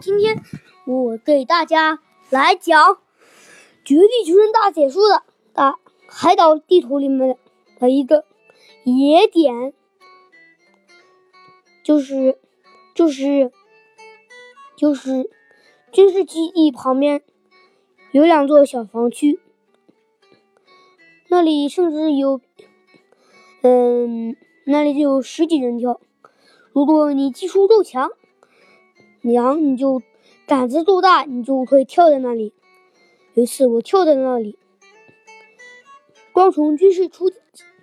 今天我给大家来讲《绝地求生大解说》的大海岛地图里面的一个野点，就是就是就是军事基地旁边有两座小房区，那里甚至有，嗯，那里就有十几人跳。如果你技术够强，娘，你就胆子够大，你就会跳在那里。有一次我跳在那里，光从军事出，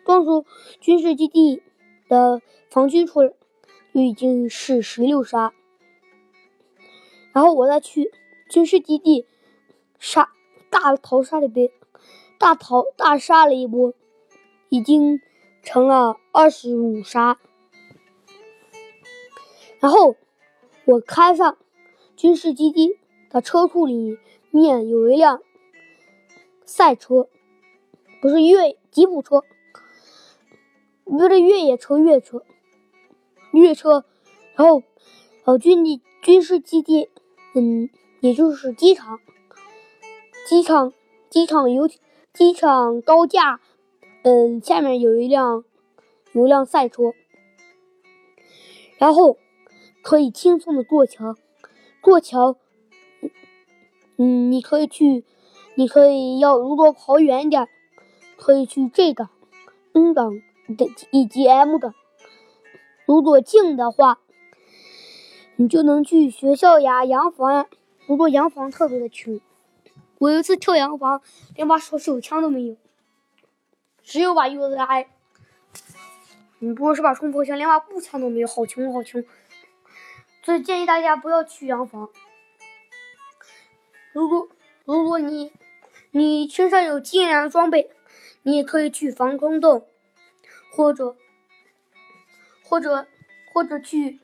光从军事基地的防区出来，就已经是十六杀。然后我再去军事基地杀大逃杀了一波，大逃大杀了一波，已经成了二十五杀。然后我开上军事基地的车库里面有一辆赛车，不是越吉普车，不是越野车，越野车，越野车。然后呃军地军事基地，嗯，也就是机场，机场机场有机场高架，嗯，下面有一辆有一辆赛车，然后。可以轻松的过桥，过桥，嗯，你可以去，你可以要如果跑远一点，可以去 G 港、N 港的以及 M 港。如果近的话，你就能去学校呀、洋房呀。如果洋房特别的穷，我有一次跳洋房，连把手手枪都没有，只有把 UZI。你不是把冲锋枪，连把步枪都没有，好穷好穷。所以建议大家不要去洋房。如果如果你你身上有精良装备，你也可以去防空洞，或者或者或者去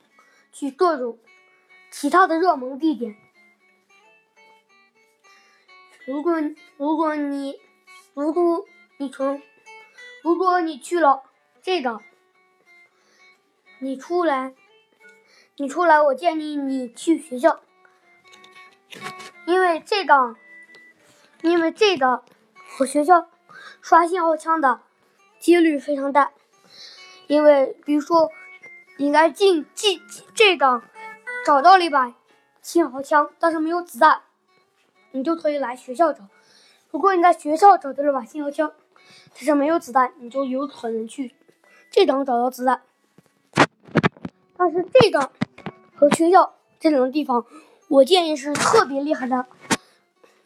去各种其他的热门地点。如果如果你如果你从如果你去了这个，你出来。你出来，我建议你去学校，因为这个，因为这个和学校刷信号枪的几率非常大。因为比如说你在进进这个找到了一把信号枪，但是没有子弹，你就可以来学校找。如果你在学校找到了把信号枪，但是没有子弹，你就有可能去这档找到子弹。但是这个。和学校这两个地方，我建议是特别厉害的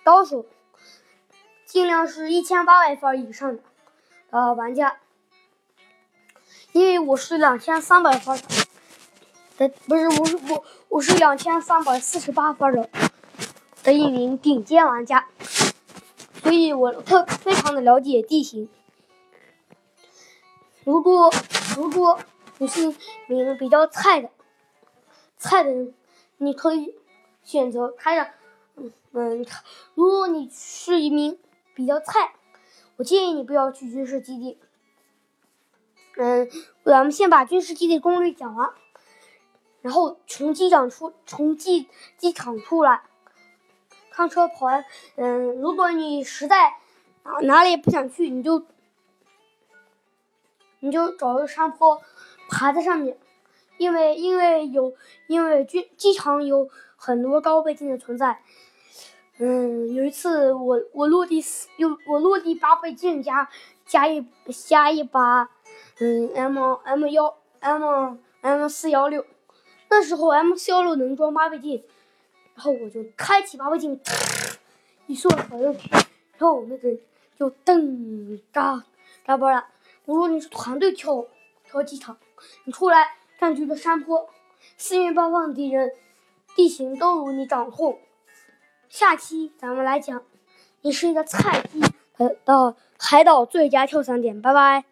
高手，尽量是一千八百分以上的呃玩家，因为我是两千三百分的，不是我是我我是两千三百四十八分的的一名顶尖玩家，所以我特非常的了解地形。如果如果你是名比较菜的。菜的人，你可以选择开着，嗯嗯，如果你是一名比较菜，我建议你不要去军事基地。嗯，咱们先把军事基地攻略讲完，然后从机场出，从机机场出来，开车跑完，嗯，如果你实在哪哪里不想去，你就你就找个山坡，爬在上面。因为因为有因为军机场有很多高倍镜的存在，嗯，有一次我我落地有我落地八倍镜加加一加一把嗯 M M 幺 M M 四幺六，那时候 M 四幺六能装八倍镜，然后我就开启八倍镜，一缩跑进去，然后我那个就噔扎扎爆了。我说你是团队跳跳机场，你出来。占据的山坡，四面八方的敌人，地形都由你掌控。下期咱们来讲，你是一个菜鸡的的海岛最佳跳伞点。拜拜。